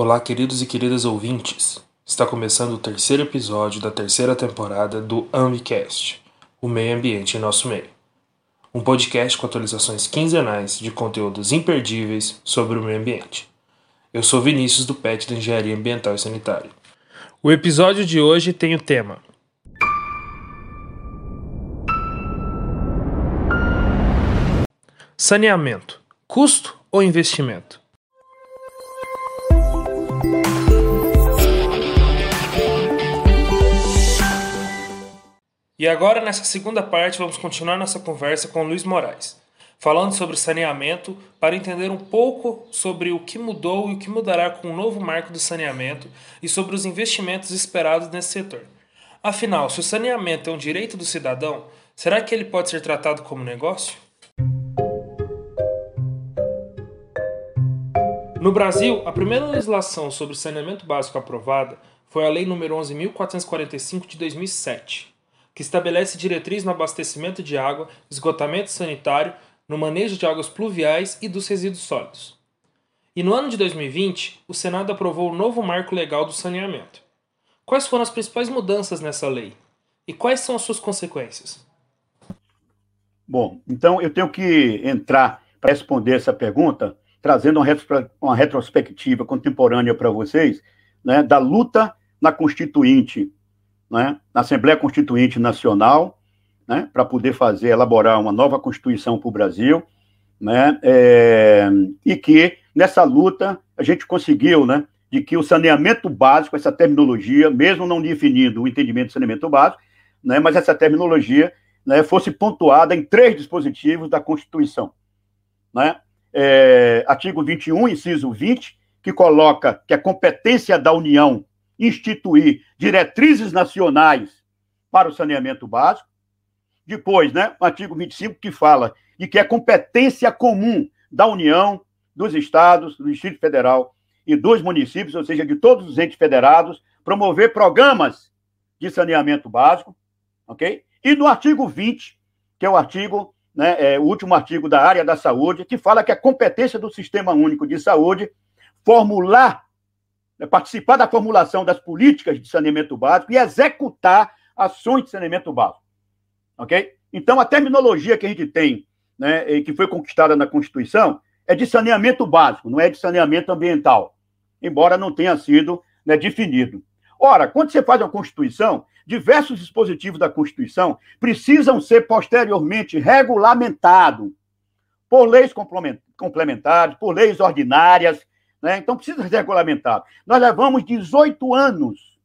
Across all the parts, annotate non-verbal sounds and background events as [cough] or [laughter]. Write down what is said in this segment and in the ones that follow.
Olá, queridos e queridas ouvintes. Está começando o terceiro episódio da terceira temporada do Ambicast, o meio ambiente em nosso meio. Um podcast com atualizações quinzenais de conteúdos imperdíveis sobre o meio ambiente. Eu sou Vinícius do PET da Engenharia Ambiental e Sanitária. O episódio de hoje tem o tema Saneamento: custo ou investimento? E agora, nessa segunda parte, vamos continuar nossa conversa com Luiz Moraes, falando sobre saneamento para entender um pouco sobre o que mudou e o que mudará com o novo marco do saneamento e sobre os investimentos esperados nesse setor. Afinal, se o saneamento é um direito do cidadão, será que ele pode ser tratado como negócio? No Brasil, a primeira legislação sobre saneamento básico aprovada foi a Lei nº 11.445 de 2007 que estabelece diretriz no abastecimento de água, esgotamento sanitário, no manejo de águas pluviais e dos resíduos sólidos. E no ano de 2020, o Senado aprovou o novo marco legal do saneamento. Quais foram as principais mudanças nessa lei? E quais são as suas consequências? Bom, então eu tenho que entrar para responder essa pergunta, trazendo uma retrospectiva contemporânea para vocês, né, da luta na Constituinte né, na Assembleia Constituinte Nacional, né, para poder fazer, elaborar uma nova Constituição para o Brasil, né, é, e que nessa luta a gente conseguiu, né, de que o saneamento básico, essa terminologia, mesmo não definindo o entendimento de saneamento básico, né, mas essa terminologia né, fosse pontuada em três dispositivos da Constituição. Né? É, artigo 21, inciso 20, que coloca que a competência da União instituir diretrizes nacionais para o saneamento básico. Depois, né, o artigo 25, que fala de que é competência comum da União, dos estados, do Distrito Federal e dos municípios, ou seja, de todos os entes federados, promover programas de saneamento básico, ok? E no artigo 20, que é o artigo, né, é, o último artigo da área da saúde, que fala que é competência do Sistema Único de Saúde formular participar da formulação das políticas de saneamento básico e executar ações de saneamento básico. Ok? Então, a terminologia que a gente tem, né, e que foi conquistada na Constituição, é de saneamento básico, não é de saneamento ambiental, embora não tenha sido né, definido. Ora, quando você faz uma Constituição, diversos dispositivos da Constituição precisam ser posteriormente regulamentados por leis complementares, por leis ordinárias, né? Então precisa ser regulamentado. Nós levamos 18 anos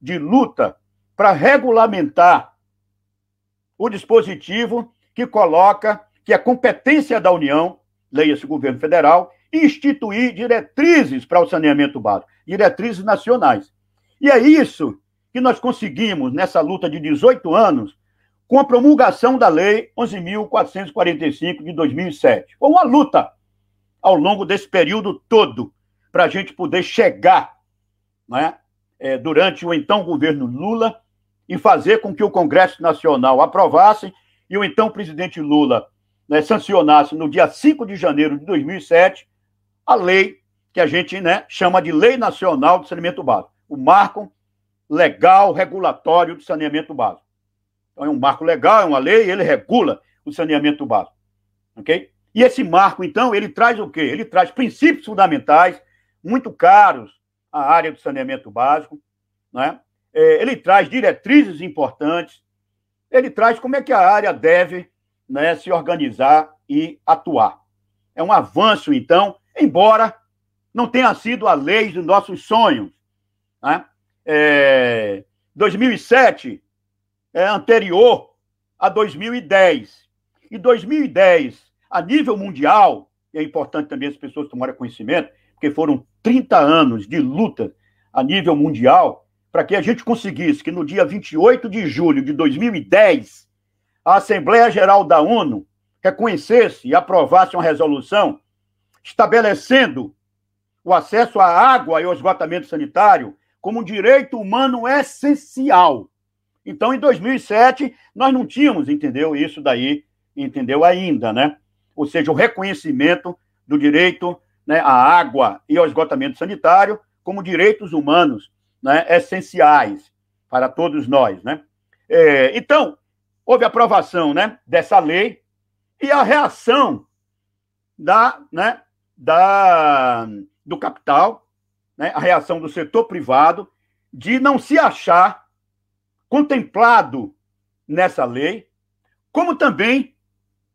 de luta para regulamentar o dispositivo que coloca que a competência da União, leia-se governo federal, instituir diretrizes para o saneamento básico, diretrizes nacionais. E é isso que nós conseguimos nessa luta de 18 anos com a promulgação da Lei 11.445 de 2007. Foi uma luta ao longo desse período todo, para a gente poder chegar né, é, durante o então governo Lula e fazer com que o Congresso Nacional aprovasse e o então presidente Lula né, sancionasse no dia 5 de janeiro de 2007 a lei que a gente né, chama de Lei Nacional de Saneamento Básico, o marco legal regulatório do saneamento básico. Então, é um marco legal, é uma lei, ele regula o saneamento básico. Ok? E esse marco, então, ele traz o quê? Ele traz princípios fundamentais, muito caros à área do saneamento básico, né? É, ele traz diretrizes importantes, ele traz como é que a área deve né, se organizar e atuar. É um avanço, então, embora não tenha sido a lei dos nossos sonhos. Né? É, 2007 é anterior a 2010. E 2010 a nível mundial, e é importante também as pessoas tomarem conhecimento, porque foram 30 anos de luta a nível mundial para que a gente conseguisse que no dia 28 de julho de 2010 a Assembleia Geral da ONU reconhecesse e aprovasse uma resolução estabelecendo o acesso à água e ao esgotamento sanitário como um direito humano essencial. Então, em 2007, nós não tínhamos, entendeu, isso daí, entendeu, ainda, né? Ou seja, o reconhecimento do direito né, a água e ao esgotamento sanitário como direitos humanos né, essenciais para todos nós. Né? É, então, houve aprovação né, dessa lei e a reação da, né, da, do capital, né, a reação do setor privado de não se achar contemplado nessa lei, como também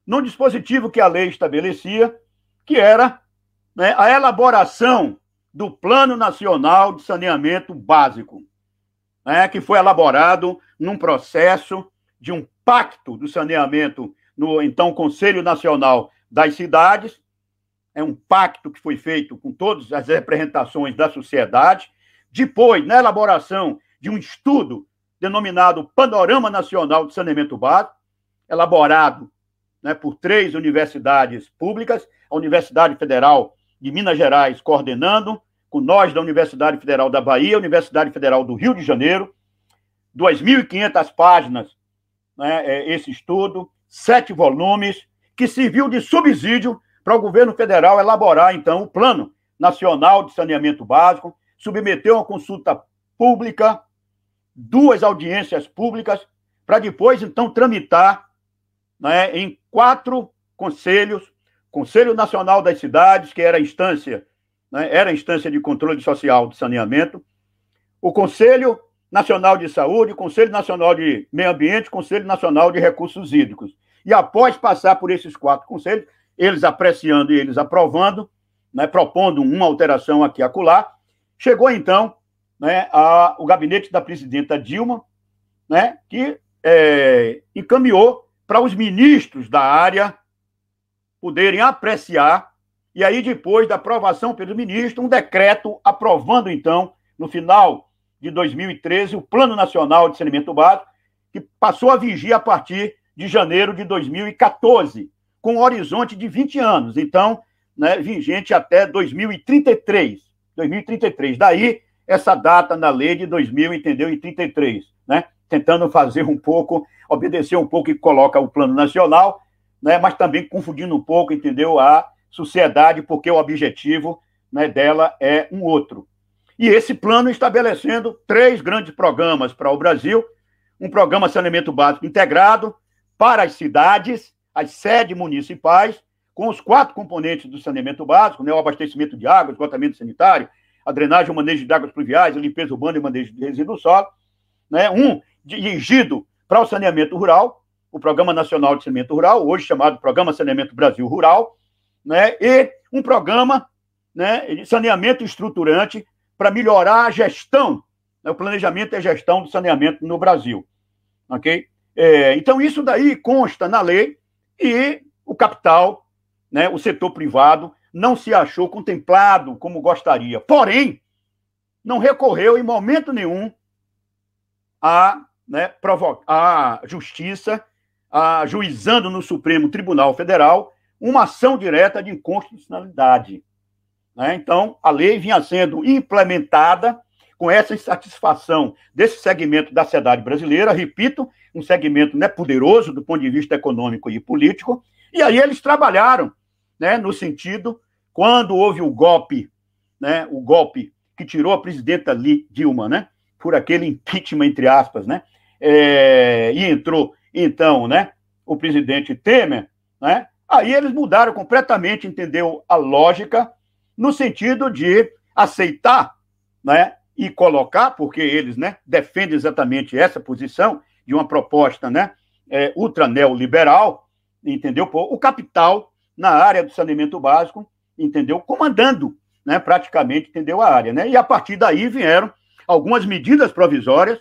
no dispositivo que a lei estabelecia, que era né, a elaboração do Plano Nacional de Saneamento Básico, né, que foi elaborado num processo de um pacto do saneamento no então Conselho Nacional das Cidades. É um pacto que foi feito com todas as representações da sociedade. Depois, na elaboração de um estudo denominado Panorama Nacional de Saneamento Básico, elaborado né, por três universidades públicas, a Universidade Federal de Minas Gerais coordenando, com nós da Universidade Federal da Bahia, Universidade Federal do Rio de Janeiro, 2.500 páginas, né, é, esse estudo, sete volumes, que serviu de subsídio para o governo federal elaborar, então, o Plano Nacional de Saneamento Básico, submeteu uma consulta pública, duas audiências públicas, para depois, então, tramitar né, em quatro conselhos, Conselho Nacional das Cidades, que era a instância, né, era a instância de controle social de saneamento, o Conselho Nacional de Saúde, Conselho Nacional de Meio Ambiente, Conselho Nacional de Recursos Hídricos. E após passar por esses quatro conselhos, eles apreciando e eles aprovando, né, propondo uma alteração aqui e acolá, chegou então né, a, o gabinete da presidenta Dilma, né, que é, encaminhou para os ministros da área poderem apreciar, e aí, depois da aprovação pelo ministro, um decreto aprovando, então, no final de 2013, o Plano Nacional de Saneamento Básico, que passou a vigir a partir de janeiro de 2014, com um horizonte de 20 anos. Então, né, vigente até 2033. 2033. Daí, essa data na lei de 2033, né? Tentando fazer um pouco, obedecer um pouco e coloca o plano nacional, né? Mas também confundindo um pouco, entendeu? A sociedade, porque o objetivo né, dela é um outro. E esse plano estabelecendo três grandes programas para o Brasil: um programa de saneamento básico integrado para as cidades, as sedes municipais, com os quatro componentes do saneamento básico, né, o abastecimento de água, esgotamento sanitário, a drenagem, o manejo de águas pluviais, a limpeza urbana e manejo de resíduos sólidos, né, um dirigido para o saneamento rural, o Programa Nacional de Saneamento Rural, hoje chamado Programa Saneamento Brasil Rural, né, e um programa né, de saneamento estruturante para melhorar a gestão, né, o planejamento e a gestão do saneamento no Brasil. Ok? É, então, isso daí consta na lei e o capital, né, o setor privado, não se achou contemplado como gostaria. Porém, não recorreu em momento nenhum à, né, à justiça, ajuizando no Supremo Tribunal Federal uma ação direta de inconstitucionalidade. Né? Então, a lei vinha sendo implementada com essa insatisfação desse segmento da sociedade brasileira, repito, um segmento né, poderoso do ponto de vista econômico e político, e aí eles trabalharam né, no sentido, quando houve o golpe, né, o golpe que tirou a presidenta Dilma, né, por aquele impeachment, entre aspas, né, é, e entrou, então, né, o presidente Temer, né, aí eles mudaram completamente, entendeu, a lógica, no sentido de aceitar, né, e colocar, porque eles né, defendem exatamente essa posição de uma proposta né, é, ultra neoliberal, entendeu? O capital na área do saneamento básico, entendeu? Comandando né, praticamente, entendeu? A área. Né? E a partir daí vieram algumas medidas provisórias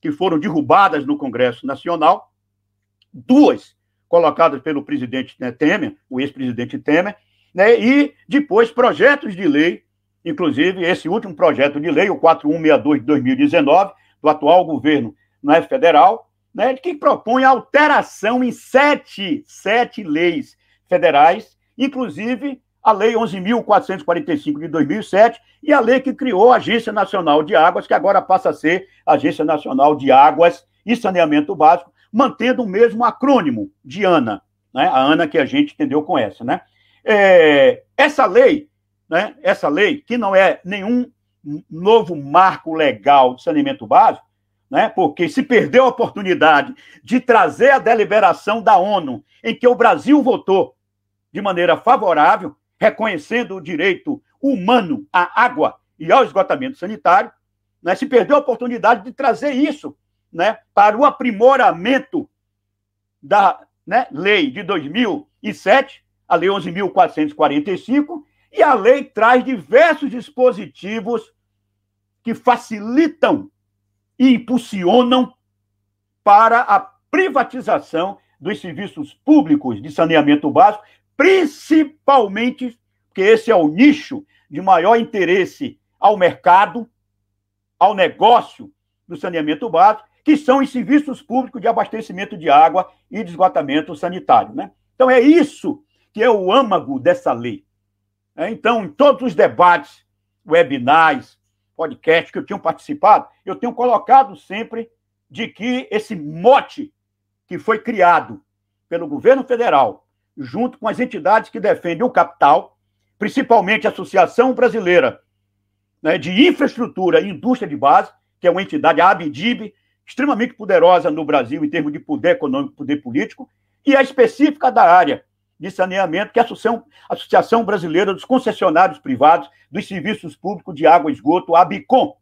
que foram derrubadas no Congresso Nacional, duas colocadas pelo presidente né, Temer, o ex-presidente Temer, né, e depois projetos de lei Inclusive, esse último projeto de lei, o 4162 de 2019, do atual governo é federal, né, que propõe alteração em sete, sete leis federais, inclusive a Lei 11.445 de 2007 e a lei que criou a Agência Nacional de Águas, que agora passa a ser Agência Nacional de Águas e Saneamento Básico, mantendo o mesmo acrônimo de ANA, né? a ANA que a gente entendeu com essa. Né? É, essa lei né, essa lei, que não é nenhum novo marco legal de saneamento básico, né, porque se perdeu a oportunidade de trazer a deliberação da ONU, em que o Brasil votou de maneira favorável, reconhecendo o direito humano à água e ao esgotamento sanitário, né, se perdeu a oportunidade de trazer isso né, para o aprimoramento da né, lei de 2007, a lei 11.445, e a lei traz diversos dispositivos que facilitam e impulsionam para a privatização dos serviços públicos de saneamento básico, principalmente porque esse é o nicho de maior interesse ao mercado, ao negócio do saneamento básico, que são os serviços públicos de abastecimento de água e de esgotamento sanitário. Né? Então, é isso que é o âmago dessa lei. É, então, em todos os debates, webinars, podcasts que eu tenho participado, eu tenho colocado sempre de que esse mote que foi criado pelo governo federal, junto com as entidades que defendem o capital, principalmente a Associação Brasileira né, de Infraestrutura e Indústria de Base, que é uma entidade, a ABDIB, extremamente poderosa no Brasil em termos de poder econômico, poder político, e a específica da área de saneamento, que é a Associação, Associação Brasileira dos Concessionários Privados dos Serviços Públicos de Água e Esgoto, ABICOM,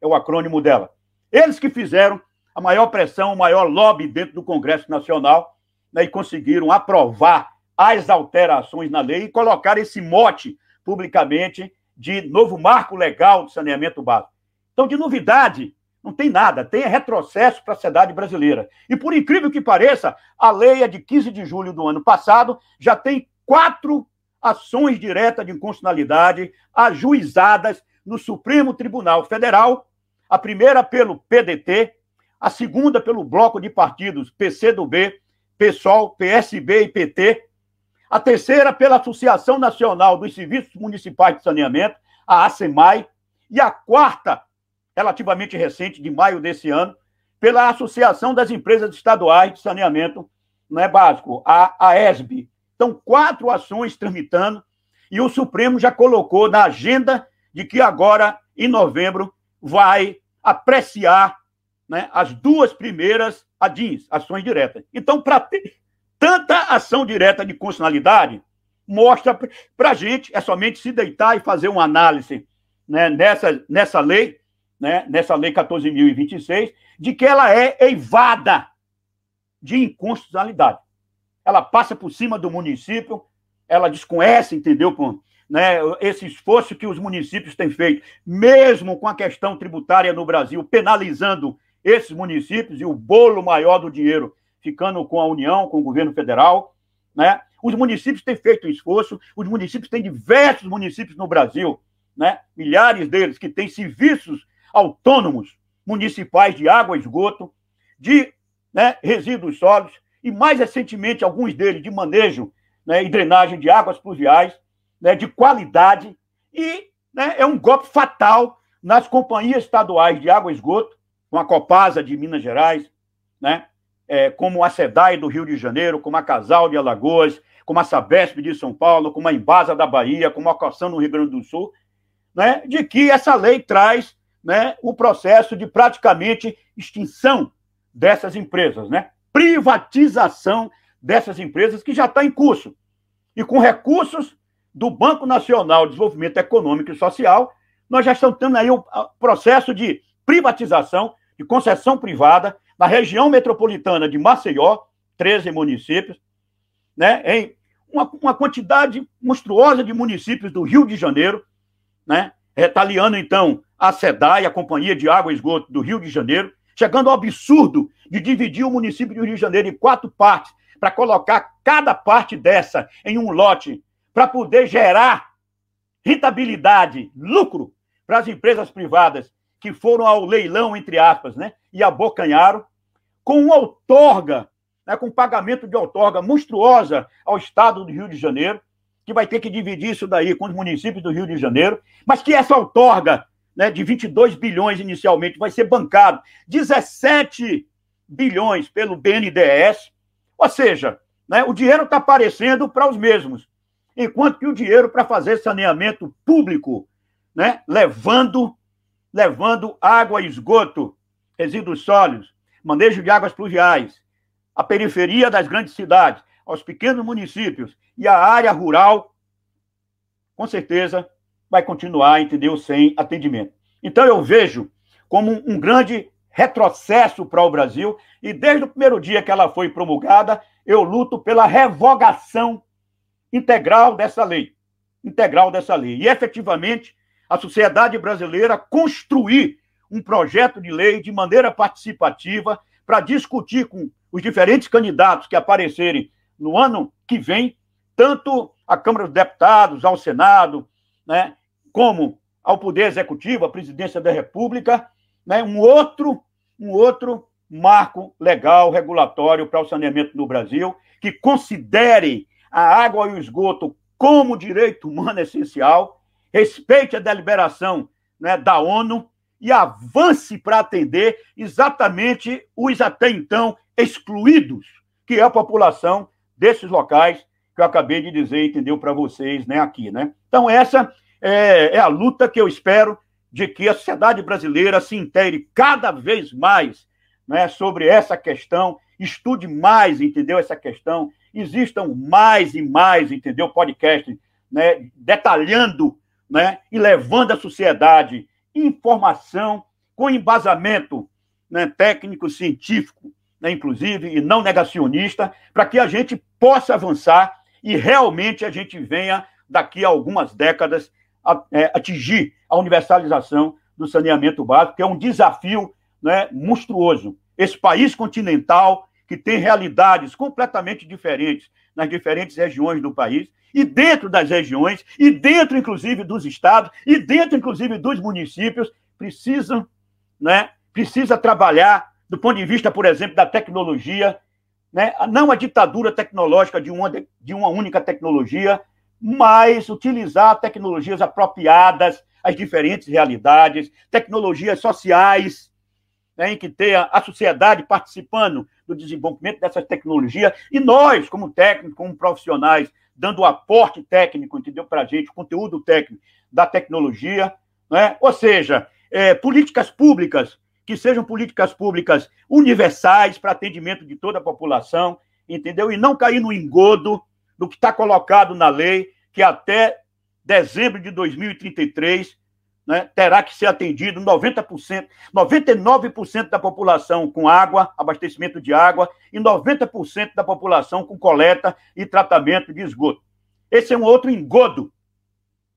é o acrônimo dela. Eles que fizeram a maior pressão, o maior lobby dentro do Congresso Nacional né, e conseguiram aprovar as alterações na lei e colocar esse mote publicamente de novo marco legal de saneamento básico. Então, de novidade, não tem nada, tem retrocesso para a sociedade brasileira. E por incrível que pareça, a lei é de 15 de julho do ano passado, já tem quatro ações diretas de inconstitucionalidade ajuizadas no Supremo Tribunal Federal, a primeira pelo PDT, a segunda pelo bloco de partidos PCdoB, PSOL, PSB e PT, a terceira pela Associação Nacional dos Serviços Municipais de Saneamento, a ASEMAI, e a quarta relativamente recente, de maio desse ano, pela Associação das Empresas Estaduais de Saneamento né, Básico, a AESB. Então, quatro ações tramitando, e o Supremo já colocou na agenda de que agora, em novembro, vai apreciar né, as duas primeiras ADINs, ações diretas. Então, para ter tanta ação direta de constitucionalidade, mostra para a gente, é somente se deitar e fazer uma análise né, nessa, nessa lei, né, nessa lei 14.026, de que ela é eivada de inconstitucionalidade. Ela passa por cima do município, ela desconhece, entendeu? Né, esse esforço que os municípios têm feito, mesmo com a questão tributária no Brasil, penalizando esses municípios e o bolo maior do dinheiro ficando com a União, com o governo federal. Né? Os municípios têm feito um esforço, os municípios têm diversos municípios no Brasil, né? milhares deles que têm serviços autônomos municipais de água esgoto, de né, resíduos sólidos e, mais recentemente, alguns deles de manejo né, e drenagem de águas pluviais, né, de qualidade, e né, é um golpe fatal nas companhias estaduais de água e esgoto, com a Copasa de Minas Gerais, né, é, como a SEDAI do Rio de Janeiro, como a Casal de Alagoas, como a Sabesp de São Paulo, como a Embasa da Bahia, como a Coção no Rio Grande do Sul, né, de que essa lei traz né, o processo de praticamente extinção dessas empresas, né? privatização dessas empresas que já está em curso. E com recursos do Banco Nacional de Desenvolvimento Econômico e Social, nós já estamos tendo aí o processo de privatização, de concessão privada, na região metropolitana de Maceió, 13 municípios, né, em uma, uma quantidade monstruosa de municípios do Rio de Janeiro, né, retaliando, então, a SEDAI, a Companhia de Água e Esgoto do Rio de Janeiro, chegando ao absurdo de dividir o município do Rio de Janeiro em quatro partes, para colocar cada parte dessa em um lote, para poder gerar rentabilidade, lucro para as empresas privadas que foram ao leilão, entre aspas, né, e abocanharam, com uma outorga, né, com pagamento de outorga monstruosa ao Estado do Rio de Janeiro, que vai ter que dividir isso daí com os municípios do Rio de Janeiro, mas que essa outorga né, de 22 bilhões inicialmente vai ser bancado 17 bilhões pelo BNDES, ou seja, né, o dinheiro está aparecendo para os mesmos. enquanto que o dinheiro para fazer saneamento público, né, levando, levando água e esgoto, resíduos sólidos, manejo de águas pluviais, a periferia das grandes cidades, aos pequenos municípios e a área rural, com certeza vai continuar, entendeu, sem atendimento. Então eu vejo como um grande retrocesso para o Brasil e desde o primeiro dia que ela foi promulgada, eu luto pela revogação integral dessa lei, integral dessa lei. E efetivamente a sociedade brasileira construir um projeto de lei de maneira participativa para discutir com os diferentes candidatos que aparecerem no ano que vem, tanto a Câmara dos Deputados, ao Senado, né, como ao Poder Executivo, à Presidência da República, né, um outro um outro marco legal regulatório para o saneamento no Brasil que considere a água e o esgoto como direito humano essencial, respeite a deliberação né, da ONU e avance para atender exatamente os até então excluídos, que é a população desses locais que eu acabei de dizer, entendeu, para vocês né, aqui. Né? Então, essa é, é a luta que eu espero de que a sociedade brasileira se intere cada vez mais né, sobre essa questão, estude mais, entendeu, essa questão, existam mais e mais, entendeu, podcasts né, detalhando né, e levando à sociedade informação com embasamento né, técnico, científico, né, inclusive, e não negacionista, para que a gente possa avançar e realmente a gente venha, daqui a algumas décadas, a, é, atingir a universalização do saneamento básico, que é um desafio né, monstruoso. Esse país continental, que tem realidades completamente diferentes nas diferentes regiões do país, e dentro das regiões, e dentro, inclusive, dos estados, e dentro, inclusive, dos municípios, precisam, né, precisa trabalhar do ponto de vista, por exemplo, da tecnologia, né, não a ditadura tecnológica de uma, de uma única tecnologia, mas utilizar tecnologias apropriadas às diferentes realidades, tecnologias sociais, né, em que tenha a sociedade participando do desenvolvimento dessas tecnologias, e nós, como técnicos, como profissionais, dando o aporte técnico, entendeu, para a gente, o conteúdo técnico da tecnologia, né? ou seja, é, políticas públicas que sejam políticas públicas universais para atendimento de toda a população, entendeu? E não cair no engodo do que está colocado na lei, que até dezembro de 2033 né, terá que ser atendido 90%, 99% da população com água, abastecimento de água, e 90% da população com coleta e tratamento de esgoto. Esse é um outro engodo.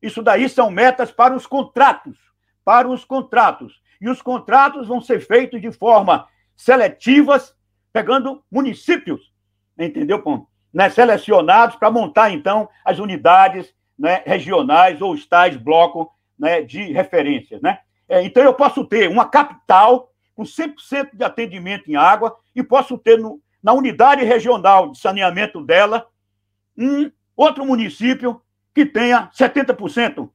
Isso daí são metas para os contratos, para os contratos. E os contratos vão ser feitos de forma seletivas, pegando municípios, entendeu, Pão? Né, selecionados para montar, então, as unidades né, regionais ou os tais blocos né, de referências. Né? É, então, eu posso ter uma capital com 100% de atendimento em água e posso ter no, na unidade regional de saneamento dela um outro município que tenha 70%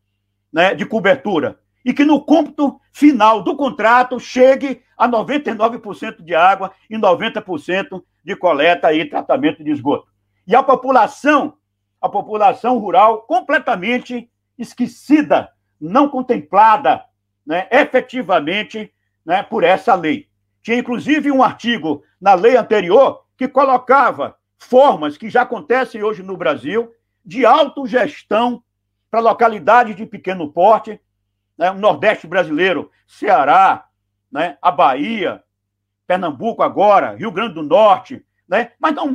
né, de cobertura e que no cômputo final do contrato chegue a 99% de água e 90% de coleta e tratamento de esgoto. E a população, a população rural completamente esquecida não contemplada né, efetivamente né, por essa lei. Tinha inclusive um artigo na lei anterior que colocava formas que já acontecem hoje no Brasil de autogestão para localidades de pequeno porte, né, o Nordeste brasileiro, Ceará, né, a Bahia, Pernambuco agora, Rio Grande do Norte, né? mas não,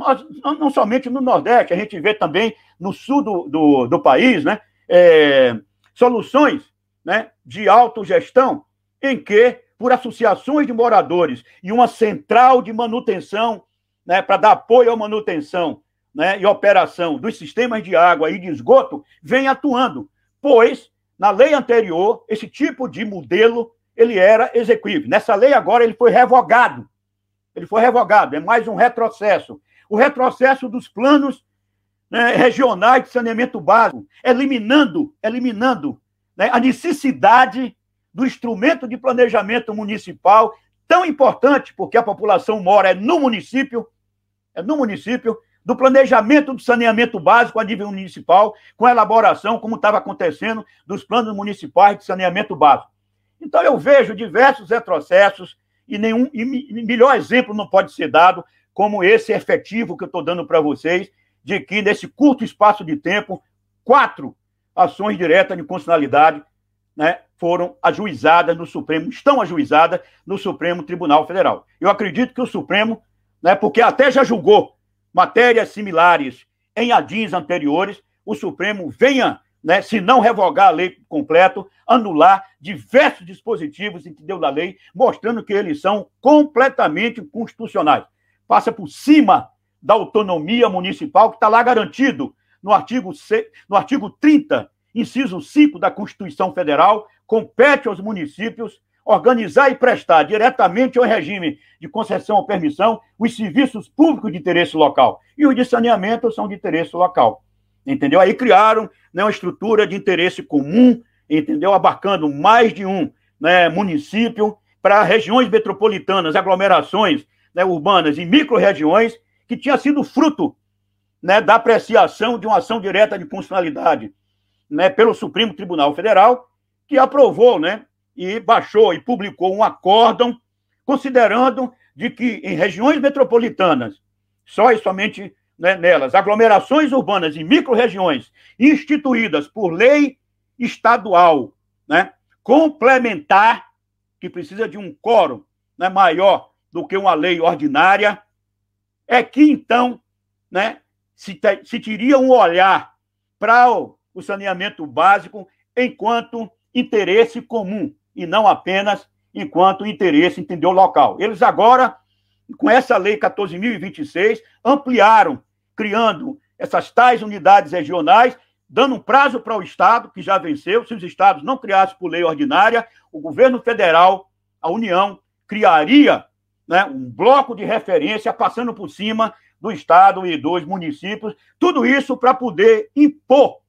não somente no Nordeste, a gente vê também no sul do, do, do país, né? É, soluções né, de autogestão em que, por associações de moradores e uma central de manutenção, né, para dar apoio à manutenção né, e operação dos sistemas de água e de esgoto, vem atuando, pois, na lei anterior, esse tipo de modelo ele era execuível. Nessa lei agora ele foi revogado. Ele foi revogado, é mais um retrocesso. O retrocesso dos planos né, regionais de saneamento básico, eliminando, eliminando né, a necessidade do instrumento de planejamento municipal, tão importante, porque a população mora é no município, é no município, do planejamento do saneamento básico a nível municipal, com elaboração, como estava acontecendo, dos planos municipais de saneamento básico. Então, eu vejo diversos retrocessos e nenhum e melhor exemplo não pode ser dado como esse efetivo que eu estou dando para vocês, de que nesse curto espaço de tempo, quatro ações diretas de constitucionalidade né, foram ajuizadas no Supremo, estão ajuizadas no Supremo Tribunal Federal. Eu acredito que o Supremo, né, porque até já julgou matérias similares em adins anteriores, o Supremo venha, né, se não revogar a lei completo, anular diversos dispositivos entendeu, da lei, mostrando que eles são completamente constitucionais. Passa por cima da autonomia municipal que está lá garantido no artigo, C, no artigo 30 inciso 5 da Constituição Federal, compete aos municípios organizar e prestar diretamente ao regime de concessão ou permissão os serviços públicos de interesse local. E os de saneamento são de interesse local. Entendeu? Aí criaram né, uma estrutura de interesse comum, entendeu? Abarcando mais de um né, município para regiões metropolitanas, aglomerações né, urbanas e micro-regiões, que tinha sido fruto né, da apreciação de uma ação direta de constitucionalidade né, pelo Supremo Tribunal Federal, que aprovou, né, e baixou e publicou um acórdão considerando de que em regiões metropolitanas, só e somente né, nelas, aglomerações urbanas e micro-regiões instituídas por lei estadual, né, complementar, que precisa de um quórum né, maior do que uma lei ordinária, é que então né, se, se teria um olhar para o o saneamento básico enquanto interesse comum e não apenas enquanto interesse, entendeu, local. Eles agora, com essa lei 14.026, ampliaram, criando essas tais unidades regionais, dando um prazo para o Estado, que já venceu. Se os Estados não criassem por lei ordinária, o governo federal, a União, criaria né, um bloco de referência passando por cima do Estado e dos municípios, tudo isso para poder impor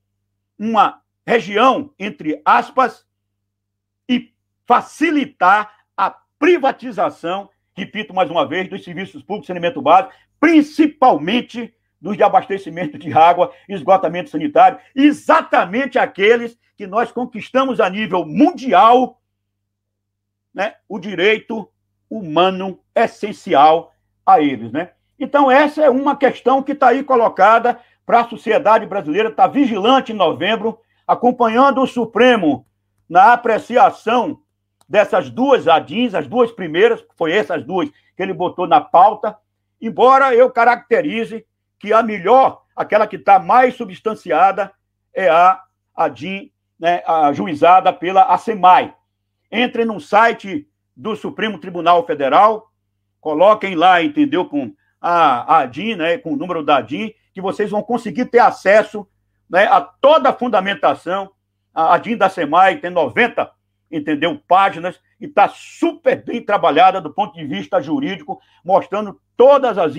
uma região, entre aspas, e facilitar a privatização, repito mais uma vez, dos serviços públicos de saneamento básico, principalmente dos de abastecimento de água, esgotamento sanitário, exatamente aqueles que nós conquistamos a nível mundial, né, o direito humano essencial a eles, né? Então essa é uma questão que está aí colocada para a sociedade brasileira estar tá vigilante em novembro, acompanhando o Supremo na apreciação dessas duas ADINs, as duas primeiras, foi essas duas que ele botou na pauta, embora eu caracterize que a melhor, aquela que está mais substanciada, é a ADIN, né, ajuizada pela ASEMAI. Entrem no site do Supremo Tribunal Federal, coloquem lá, entendeu, com a, a ADIN, né, com o número da ADIN, que vocês vão conseguir ter acesso né, a toda a fundamentação. A, a DIN da SEMAI tem 90, entendeu, páginas, e está super bem trabalhada do ponto de vista jurídico, mostrando todas as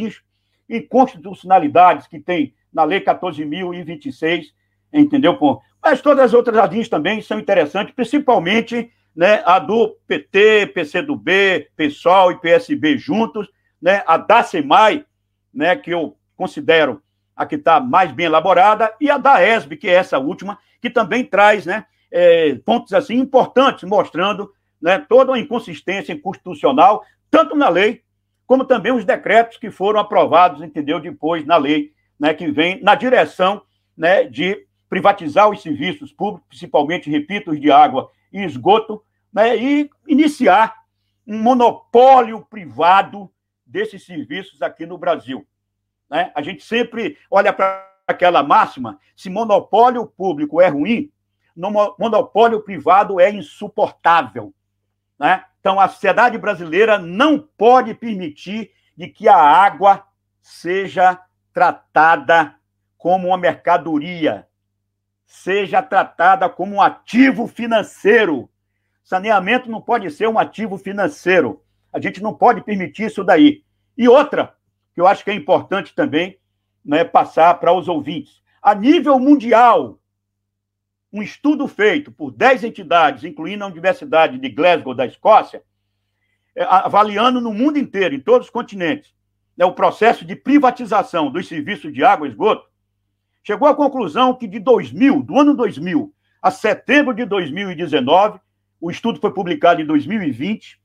inconstitucionalidades que tem na Lei 14.026, entendeu? Mas todas as outras ADINs também são interessantes, principalmente né, a do PT, PCdoB, PSOL e PSB juntos, né, a da SEMAI, né, que eu considero a que está mais bem elaborada, e a da ESB, que é essa última, que também traz né, é, pontos assim importantes, mostrando né, toda uma inconsistência inconstitucional, tanto na lei, como também os decretos que foram aprovados, entendeu, depois na lei, né, que vem na direção né, de privatizar os serviços públicos, principalmente, repito, os de água e esgoto, né, e iniciar um monopólio privado desses serviços aqui no Brasil. Né? A gente sempre olha para aquela máxima: se monopólio público é ruim, monopólio privado é insuportável. Né? Então, a sociedade brasileira não pode permitir de que a água seja tratada como uma mercadoria, seja tratada como um ativo financeiro. Saneamento não pode ser um ativo financeiro. A gente não pode permitir isso daí. E outra, que eu acho que é importante também né, passar para os ouvintes. A nível mundial, um estudo feito por 10 entidades, incluindo a Universidade de Glasgow, da Escócia, é, avaliando no mundo inteiro, em todos os continentes, né, o processo de privatização dos serviços de água e esgoto, chegou à conclusão que de 2000, do ano 2000 a setembro de 2019, o estudo foi publicado em 2020,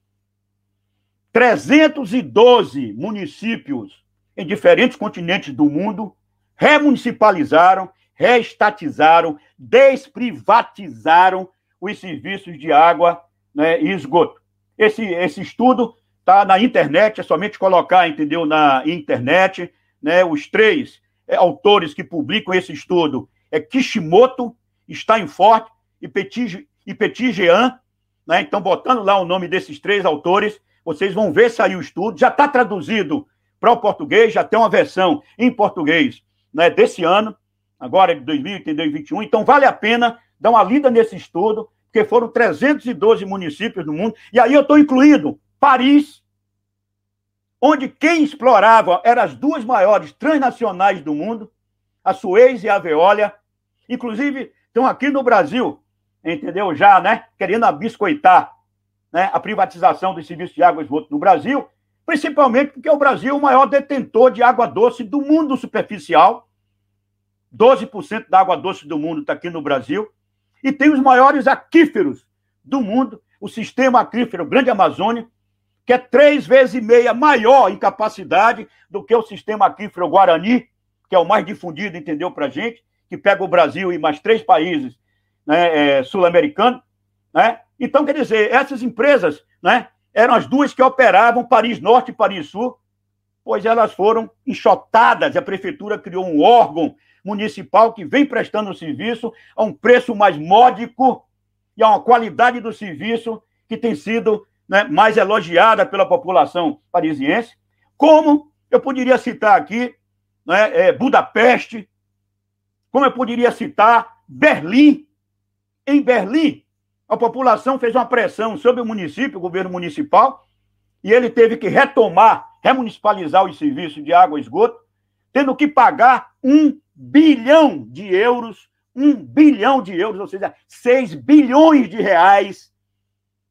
312 municípios em diferentes continentes do mundo remunicipalizaram, reestatizaram, desprivatizaram os serviços de água né, e esgoto. Esse, esse estudo está na internet, é somente colocar, entendeu, na internet. Né, os três é, autores que publicam esse estudo é Kishimoto, Steinfort e Petit, e Petit Jean. Né, então, botando lá o nome desses três autores, vocês vão ver sair o estudo. Já está traduzido para o português, já tem uma versão em português né, desse ano, agora de 2021. Então, vale a pena dar uma lida nesse estudo, porque foram 312 municípios do mundo. E aí eu estou incluindo Paris, onde quem explorava eram as duas maiores transnacionais do mundo, a Suez e a Veolia. Inclusive, estão aqui no Brasil, entendeu? Já, né? Querendo abiscoitar né, a privatização dos serviços de água e esgoto no Brasil, principalmente porque o Brasil é o maior detentor de água doce do mundo superficial. 12% da água doce do mundo está aqui no Brasil. E tem os maiores aquíferos do mundo, o sistema aquífero Grande Amazônia, que é três vezes e meia maior em capacidade do que o sistema aquífero Guarani, que é o mais difundido, entendeu, para gente, que pega o Brasil e mais três países né, é, sul-americanos. Né? Então, quer dizer, essas empresas né, eram as duas que operavam Paris Norte e Paris Sul, pois elas foram enxotadas. A prefeitura criou um órgão municipal que vem prestando o serviço a um preço mais módico e a uma qualidade do serviço que tem sido né, mais elogiada pela população parisiense. Como eu poderia citar aqui né, é, Budapeste, como eu poderia citar Berlim. Em Berlim, a população fez uma pressão sobre o município, o governo municipal, e ele teve que retomar, remunicipalizar os serviços de água e esgoto, tendo que pagar um bilhão de euros, um bilhão de euros, ou seja, seis bilhões de reais,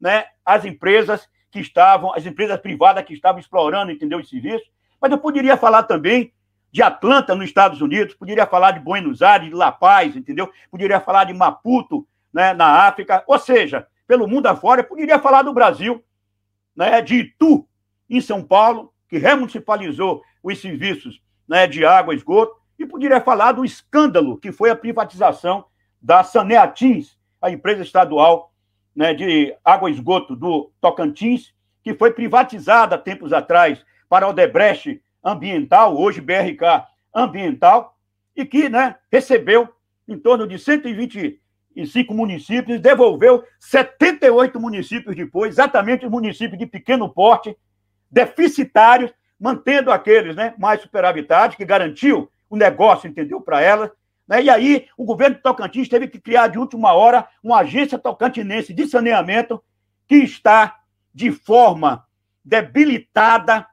né, às empresas que estavam, as empresas privadas que estavam explorando, entendeu, os serviços. Mas eu poderia falar também de Atlanta, nos Estados Unidos, poderia falar de Buenos Aires, de La Paz, entendeu? Poderia falar de Maputo, né, na África, ou seja, pelo mundo afora, poderia falar do Brasil, né, de Itu, em São Paulo, que remunicipalizou os serviços né, de água e esgoto, e poderia falar do escândalo que foi a privatização da Saneatins, a empresa estadual né, de água e esgoto do Tocantins, que foi privatizada tempos atrás para Odebrecht Ambiental, hoje BRK Ambiental, e que né, recebeu em torno de 120 em cinco municípios, devolveu 78 municípios depois, exatamente os municípios de pequeno porte, deficitários, mantendo aqueles né, mais superavitados, que garantiu o negócio, entendeu, para elas. Né? E aí o governo de Tocantins teve que criar de última hora uma agência tocantinense de saneamento que está de forma debilitada,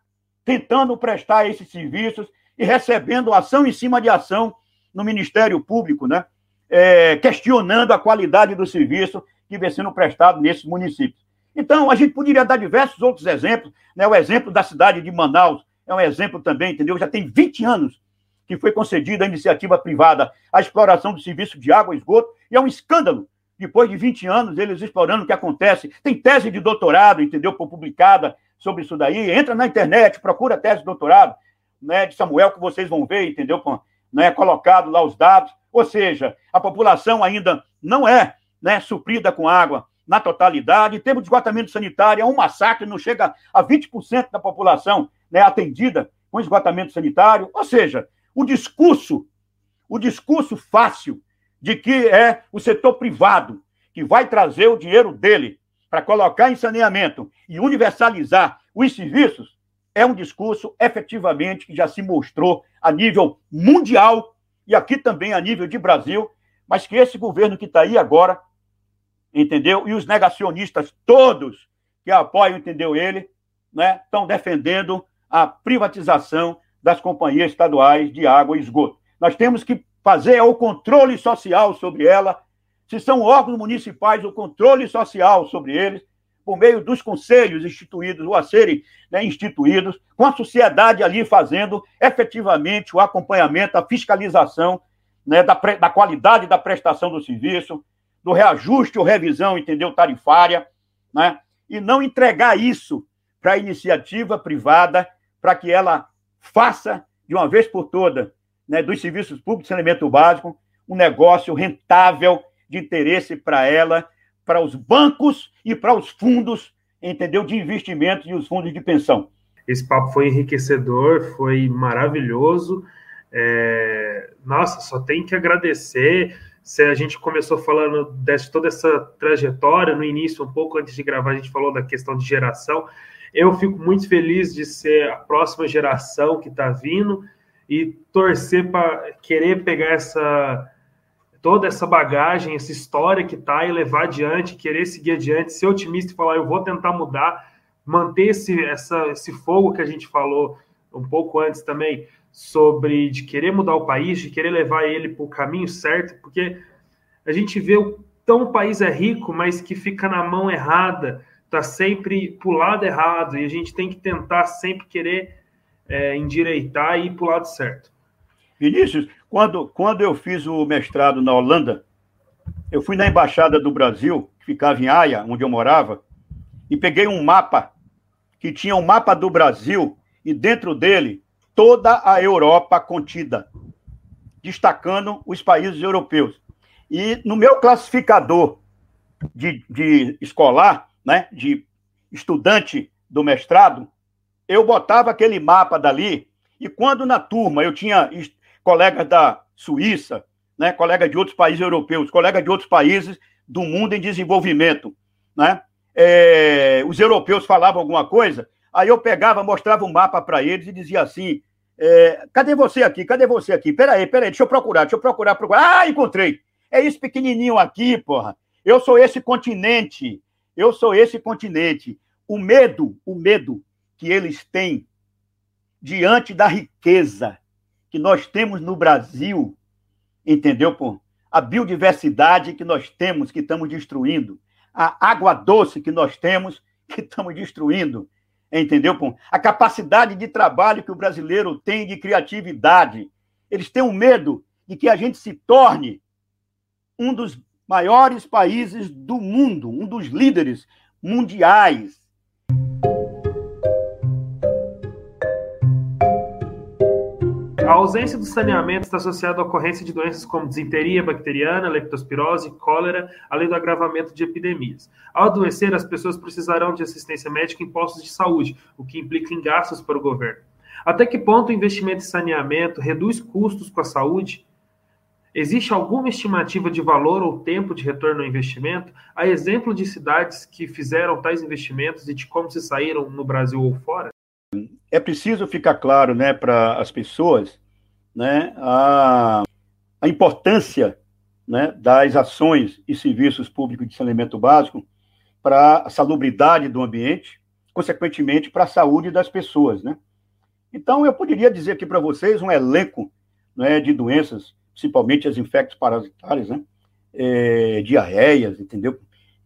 tentando prestar esses serviços e recebendo ação em cima de ação no Ministério Público, né? É, questionando a qualidade do serviço que vem sendo prestado nesses municípios. Então, a gente poderia dar diversos outros exemplos. Né? O exemplo da cidade de Manaus é um exemplo também, entendeu? Já tem 20 anos que foi concedida à iniciativa privada a exploração do serviço de água e esgoto, e é um escândalo. Depois de 20 anos, eles explorando o que acontece. Tem tese de doutorado, entendeu? Publicada sobre isso daí. Entra na internet, procura tese de doutorado né, de Samuel, que vocês vão ver, entendeu? Né, colocado lá os dados. Ou seja, a população ainda não é né, suprida com água na totalidade. Em termos de esgotamento sanitário, é um massacre, não chega a 20% da população né, atendida com esgotamento sanitário. Ou seja, o discurso, o discurso fácil de que é o setor privado que vai trazer o dinheiro dele para colocar em saneamento e universalizar os serviços, é um discurso efetivamente que já se mostrou a nível mundial e aqui também a nível de Brasil, mas que esse governo que está aí agora, entendeu? E os negacionistas todos que apoiam, entendeu ele, né, estão defendendo a privatização das companhias estaduais de água e esgoto. Nós temos que fazer o controle social sobre ela. Se são órgãos municipais, o controle social sobre eles, por meio dos conselhos instituídos ou a serem né, instituídos, com a sociedade ali fazendo efetivamente o acompanhamento, a fiscalização né, da, da qualidade da prestação do serviço, do reajuste ou revisão, entendeu, tarifária, né, e não entregar isso para a iniciativa privada, para que ela faça, de uma vez por todas, né, dos serviços públicos de saneamento básico, um negócio rentável de interesse para ela, para os bancos e para os fundos, entendeu, de investimentos e os fundos de pensão. Esse papo foi enriquecedor, foi maravilhoso. É... Nossa, só tem que agradecer. Se a gente começou falando de toda essa trajetória, no início, um pouco antes de gravar, a gente falou da questão de geração. Eu fico muito feliz de ser a próxima geração que está vindo e torcer para querer pegar essa toda essa bagagem, essa história que está e levar adiante, querer seguir adiante, ser otimista e falar eu vou tentar mudar, manter esse, essa, esse fogo que a gente falou um pouco antes também sobre de querer mudar o país, de querer levar ele para o caminho certo, porque a gente vê o tão o país é rico, mas que fica na mão errada, está sempre para o lado errado, e a gente tem que tentar sempre querer é, endireitar e ir para o lado certo. Vinícius, quando, quando eu fiz o mestrado na Holanda, eu fui na Embaixada do Brasil, que ficava em Haia, onde eu morava, e peguei um mapa que tinha um mapa do Brasil e dentro dele toda a Europa contida, destacando os países europeus. E no meu classificador de, de escolar, né, de estudante do mestrado, eu botava aquele mapa dali, e quando na turma eu tinha colegas da Suíça, né, colegas de outros países europeus, colegas de outros países do mundo em desenvolvimento, né? É, os europeus falavam alguma coisa, aí eu pegava, mostrava um mapa para eles e dizia assim: é, cadê você aqui? Cadê você aqui? Peraí, peraí, deixa eu procurar, deixa eu procurar, procurar. Ah, encontrei! É isso pequenininho aqui, porra. Eu sou esse continente. Eu sou esse continente. O medo, o medo que eles têm diante da riqueza que nós temos no Brasil, entendeu, pô? A biodiversidade que nós temos, que estamos destruindo. A água doce que nós temos, [laughs] que estamos destruindo. Entendeu, pô? A capacidade de trabalho que o brasileiro tem de criatividade. Eles têm um medo de que a gente se torne um dos maiores países do mundo, um dos líderes mundiais A ausência do saneamento está associada à ocorrência de doenças como disenteria bacteriana, leptospirose, cólera, além do agravamento de epidemias. Ao adoecer, as pessoas precisarão de assistência médica em postos de saúde, o que implica em gastos para o governo. Até que ponto o investimento em saneamento reduz custos com a saúde? Existe alguma estimativa de valor ou tempo de retorno ao investimento? Há exemplo de cidades que fizeram tais investimentos e de como se saíram no Brasil ou fora? É preciso ficar claro né, para as pessoas né, a, a importância né, das ações e serviços públicos de saneamento básico para a salubridade do ambiente, consequentemente para a saúde das pessoas. Né? Então, eu poderia dizer aqui para vocês um elenco né, de doenças, principalmente as infectos parasitárias, né, é, diarreias, entendeu?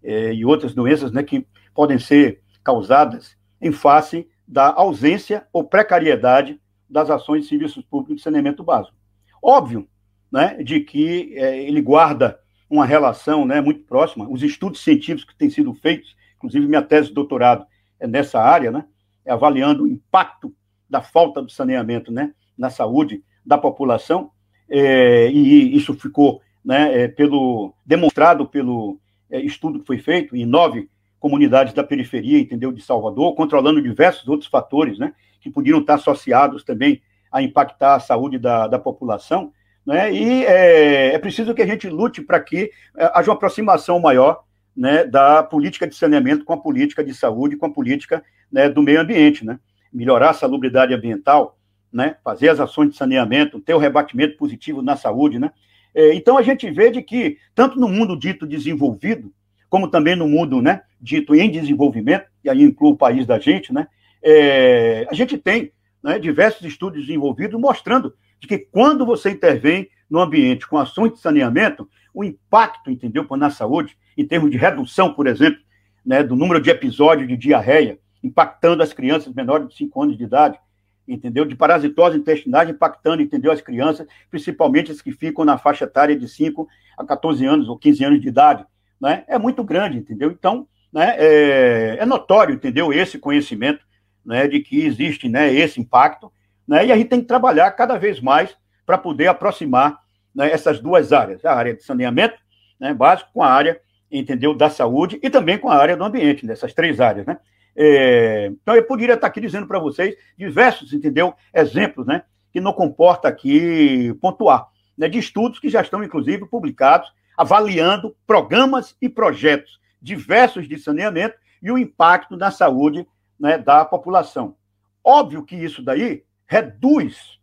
É, e outras doenças né, que podem ser causadas em face da ausência ou precariedade das ações de serviços públicos de saneamento básico. Óbvio, né, de que é, ele guarda uma relação né, muito próxima, os estudos científicos que têm sido feitos, inclusive minha tese de doutorado é nessa área, né, é avaliando o impacto da falta do saneamento né, na saúde da população, é, e isso ficou né, é, pelo, demonstrado pelo é, estudo que foi feito em nove comunidades da periferia, entendeu, de Salvador, controlando diversos outros fatores, né, que podiam estar associados também a impactar a saúde da, da população, né, e é, é preciso que a gente lute para que é, haja uma aproximação maior, né, da política de saneamento com a política de saúde, com a política né, do meio ambiente, né, melhorar a salubridade ambiental, né, fazer as ações de saneamento, ter o rebatimento positivo na saúde, né, é, então a gente vê de que, tanto no mundo dito desenvolvido, como também no mundo né, dito em desenvolvimento, e aí inclui o país da gente, né, é, a gente tem né, diversos estudos desenvolvidos mostrando de que quando você intervém no ambiente com ações de saneamento, o impacto, entendeu, na saúde, em termos de redução, por exemplo, né, do número de episódios de diarreia, impactando as crianças menores de 5 anos de idade, entendeu? De parasitose intestinal, impactando, entendeu? As crianças, principalmente as que ficam na faixa etária de 5 a 14 anos ou 15 anos de idade, né? É muito grande, entendeu? Então, né, é, é notório, entendeu? Esse conhecimento, né, de que existe, né, esse impacto, né? E a gente tem que trabalhar cada vez mais para poder aproximar né, essas duas áreas, a área de saneamento né, básico com a área, entendeu, da saúde e também com a área do ambiente, dessas três áreas, né? É, então, eu poderia estar aqui dizendo para vocês diversos, entendeu, exemplos, né, que não comporta aqui pontuar, né, de estudos que já estão, inclusive, publicados, avaliando programas e projetos diversos de saneamento e o impacto na saúde né, da população. Óbvio que isso daí reduz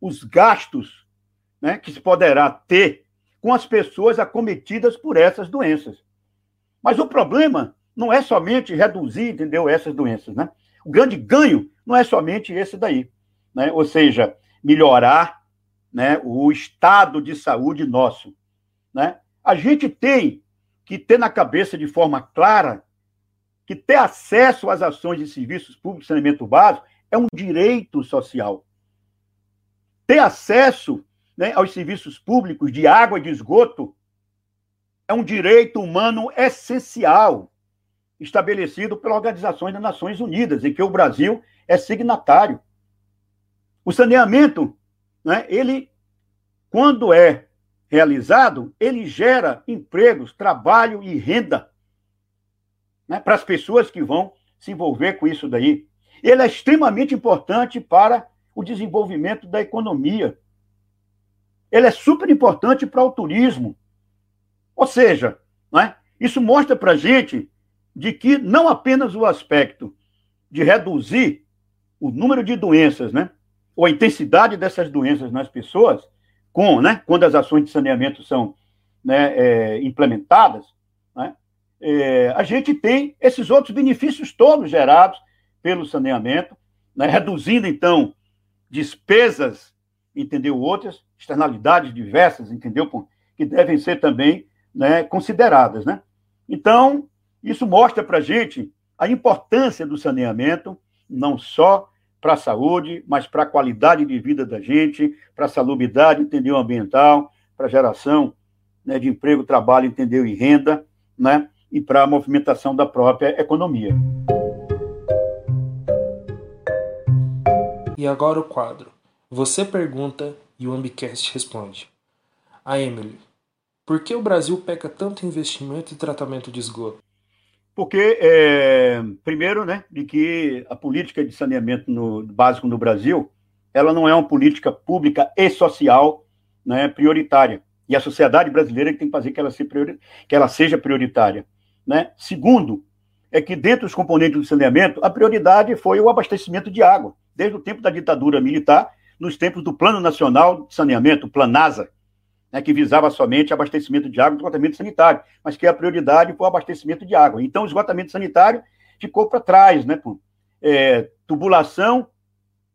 os gastos né, que se poderá ter com as pessoas acometidas por essas doenças. Mas o problema não é somente reduzir, entendeu, essas doenças, né? O grande ganho não é somente esse daí, né? Ou seja, melhorar, né, o estado de saúde nosso, né? A gente tem que ter na cabeça de forma clara que ter acesso às ações de serviços públicos de saneamento básico é um direito social. Ter acesso né, aos serviços públicos de água e de esgoto é um direito humano essencial estabelecido pela Organização das Nações Unidas, em que o Brasil é signatário. O saneamento, né, ele, quando é realizado, ele gera empregos, trabalho e renda né, para as pessoas que vão se envolver com isso daí. Ele é extremamente importante para o desenvolvimento da economia. Ele é super importante para o turismo. Ou seja, né, isso mostra para a gente de que não apenas o aspecto de reduzir o número de doenças, né, ou a intensidade dessas doenças nas pessoas, com, né, quando as ações de saneamento são né, é, implementadas, né, é, a gente tem esses outros benefícios todos gerados pelo saneamento, né, reduzindo, então, despesas, entendeu? Outras, externalidades diversas, entendeu? Que devem ser também né, consideradas, né? Então, isso mostra para a gente a importância do saneamento, não só para a saúde, mas para a qualidade de vida da gente, para a salubridade, entendeu, ambiental, para a geração né, de emprego, trabalho, entendeu, e renda, né, e para a movimentação da própria economia. E agora o quadro. Você pergunta e o Ambicast responde. A Emily. Por que o Brasil peca tanto em investimento e tratamento de esgoto? Porque, é, primeiro, né, de que a política de saneamento no, básico no Brasil, ela não é uma política pública e social né, prioritária. E a sociedade brasileira tem que fazer que ela, se priori, que ela seja prioritária. Né? Segundo, é que dentro dos componentes do saneamento, a prioridade foi o abastecimento de água, desde o tempo da ditadura militar, nos tempos do Plano Nacional de Saneamento, o Planasa, né, que visava somente abastecimento de água e esgotamento sanitário, mas que a prioridade foi o abastecimento de água. Então, o esgotamento sanitário ficou para trás, né? É, tubulação,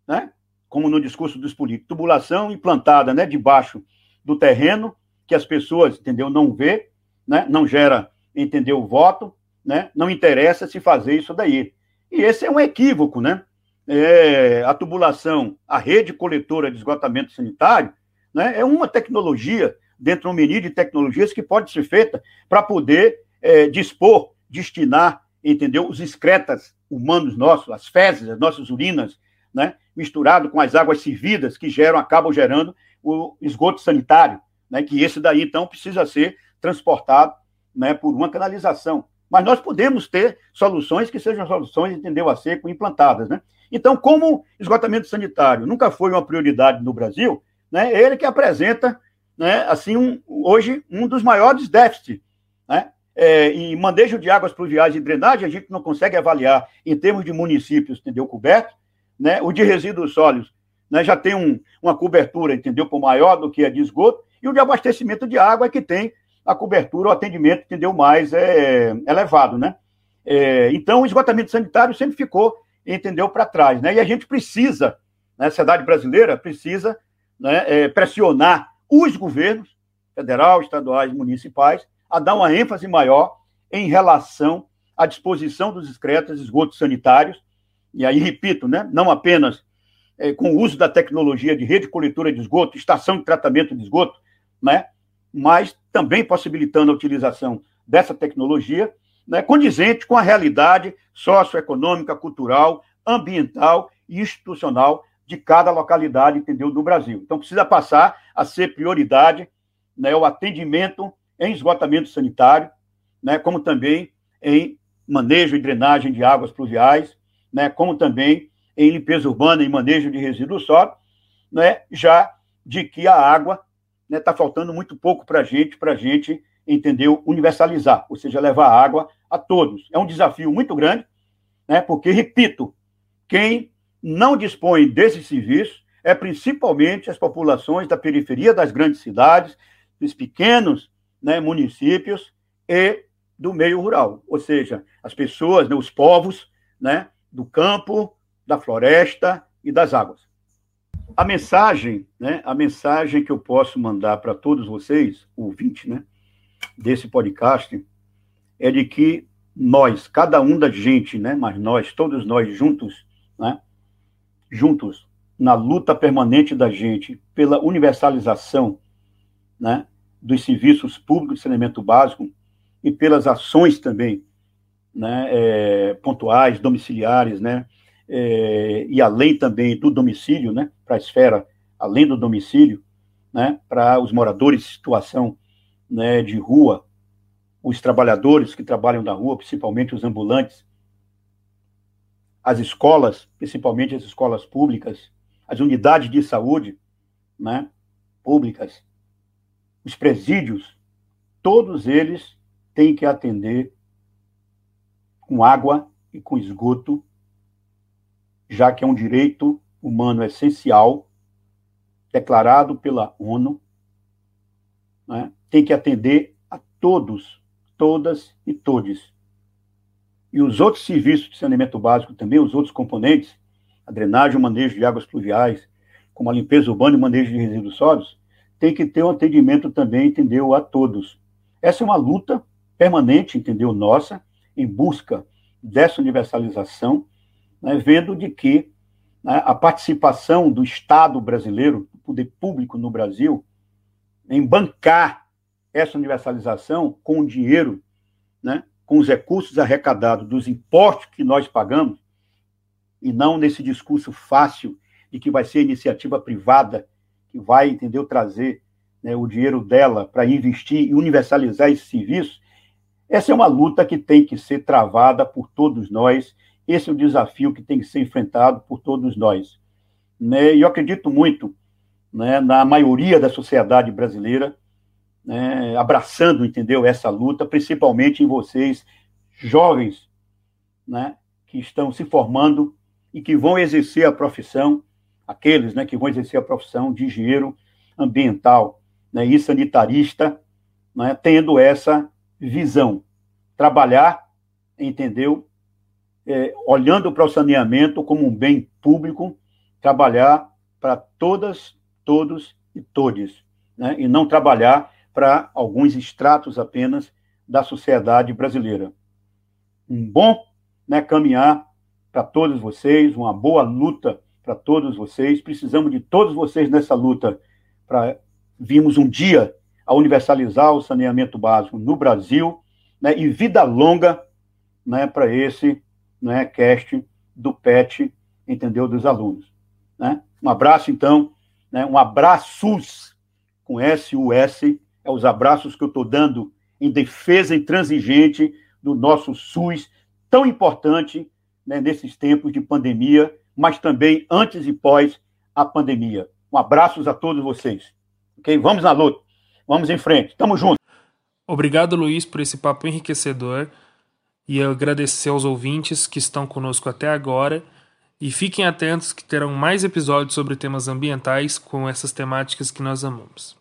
né? Como no discurso dos políticos, tubulação implantada, né? Debaixo do terreno, que as pessoas, entendeu, não vê, né? Não gera, entendeu, voto, né? Não interessa se fazer isso daí. E esse é um equívoco, né? É, a tubulação, a rede coletora de esgotamento sanitário, né? É uma tecnologia, dentro de um menu de tecnologias, que pode ser feita para poder é, dispor, destinar, entendeu? Os excretas humanos nossos, as fezes, as nossas urinas, né? misturado com as águas servidas que geram, acabam gerando o esgoto sanitário, né? que esse daí, então, precisa ser transportado né, por uma canalização. Mas nós podemos ter soluções que sejam soluções, entendeu, a seco implantadas. Né? Então, como esgotamento sanitário nunca foi uma prioridade no Brasil, né? Ele que apresenta, né, assim, um, hoje um dos maiores déficits, né? É, em manejo de águas pluviais e drenagem, a gente não consegue avaliar em termos de municípios, entendeu, coberto, né? O de resíduos sólidos, né, já tem um, uma cobertura, entendeu, por maior do que a de esgoto, e o de abastecimento de água é que tem a cobertura, o atendimento, entendeu, mais é, elevado, né? É, então, o esgotamento sanitário sempre ficou, entendeu, para trás, né? E a gente precisa, né, a sociedade brasileira precisa né, é, pressionar os governos, federal, estaduais, municipais, a dar uma ênfase maior em relação à disposição dos excretas, esgotos sanitários, e aí, repito, né, não apenas é, com o uso da tecnologia de rede de coletora de esgoto, estação de tratamento de esgoto, né, mas também possibilitando a utilização dessa tecnologia, né, condizente com a realidade socioeconômica, cultural, ambiental e institucional de cada localidade, entendeu, do Brasil. Então, precisa passar a ser prioridade né, o atendimento em esgotamento sanitário, né, como também em manejo e drenagem de águas pluviais, né, como também em limpeza urbana e manejo de resíduos sólidos, né, já de que a água está né, tá faltando muito pouco para a gente, para a gente, entendeu, universalizar, ou seja, levar água a todos. É um desafio muito grande, né, porque, repito, quem não dispõe desse serviço é principalmente as populações da periferia das grandes cidades, dos pequenos né, municípios e do meio rural, ou seja, as pessoas, né, os povos né, do campo, da floresta e das águas. A mensagem, né, a mensagem que eu posso mandar para todos vocês, ouvintes, né, desse podcast, é de que nós, cada um da gente, né, mas nós, todos nós juntos, né, juntos na luta permanente da gente pela universalização, né, dos serviços públicos de saneamento básico e pelas ações também, né, é, pontuais, domiciliares, né, é, e além também do domicílio, né, para a esfera além do domicílio, né, para os moradores em situação né, de rua, os trabalhadores que trabalham na rua, principalmente os ambulantes, as escolas, principalmente as escolas públicas, as unidades de saúde, né, públicas, os presídios, todos eles têm que atender com água e com esgoto, já que é um direito humano essencial declarado pela ONU, né? tem que atender a todos, todas e todes. E os outros serviços de saneamento básico também, os outros componentes, a drenagem o manejo de águas pluviais, como a limpeza urbana e o manejo de resíduos sólidos, tem que ter um atendimento também, entendeu, a todos. Essa é uma luta permanente, entendeu, nossa, em busca dessa universalização, né, vendo de que né, a participação do Estado brasileiro, do poder público no Brasil, em bancar essa universalização com o dinheiro, né, com os recursos arrecadados dos impostos que nós pagamos, e não nesse discurso fácil de que vai ser iniciativa privada que vai, entendeu, trazer né, o dinheiro dela para investir e universalizar esse serviço, essa é uma luta que tem que ser travada por todos nós, esse é o desafio que tem que ser enfrentado por todos nós. Né? E eu acredito muito né, na maioria da sociedade brasileira, né, abraçando, entendeu, essa luta, principalmente em vocês, jovens, né, que estão se formando e que vão exercer a profissão aqueles né, que vão exercer a profissão de engenheiro ambiental né, e sanitarista, né, tendo essa visão. Trabalhar, entendeu? É, olhando para o saneamento como um bem público, trabalhar para todas, todos e todes, né, e não trabalhar para alguns estratos apenas da sociedade brasileira. Um bom né, caminhar para todos vocês, uma boa luta para todos vocês. Precisamos de todos vocês nessa luta para virmos um dia a universalizar o saneamento básico no Brasil né, e vida longa né, para esse né, cast do PET, entendeu, dos alunos. Né? Um abraço, então, né, um abraços com S-U-S, é os abraços que eu estou dando em defesa intransigente do nosso SUS, tão importante né, nesses tempos de pandemia mas também antes e pós a pandemia. Um abraço a todos vocês. Ok? Vamos na luta. Vamos em frente. Tamo junto. Obrigado, Luiz, por esse papo enriquecedor. E agradecer aos ouvintes que estão conosco até agora. E fiquem atentos que terão mais episódios sobre temas ambientais com essas temáticas que nós amamos.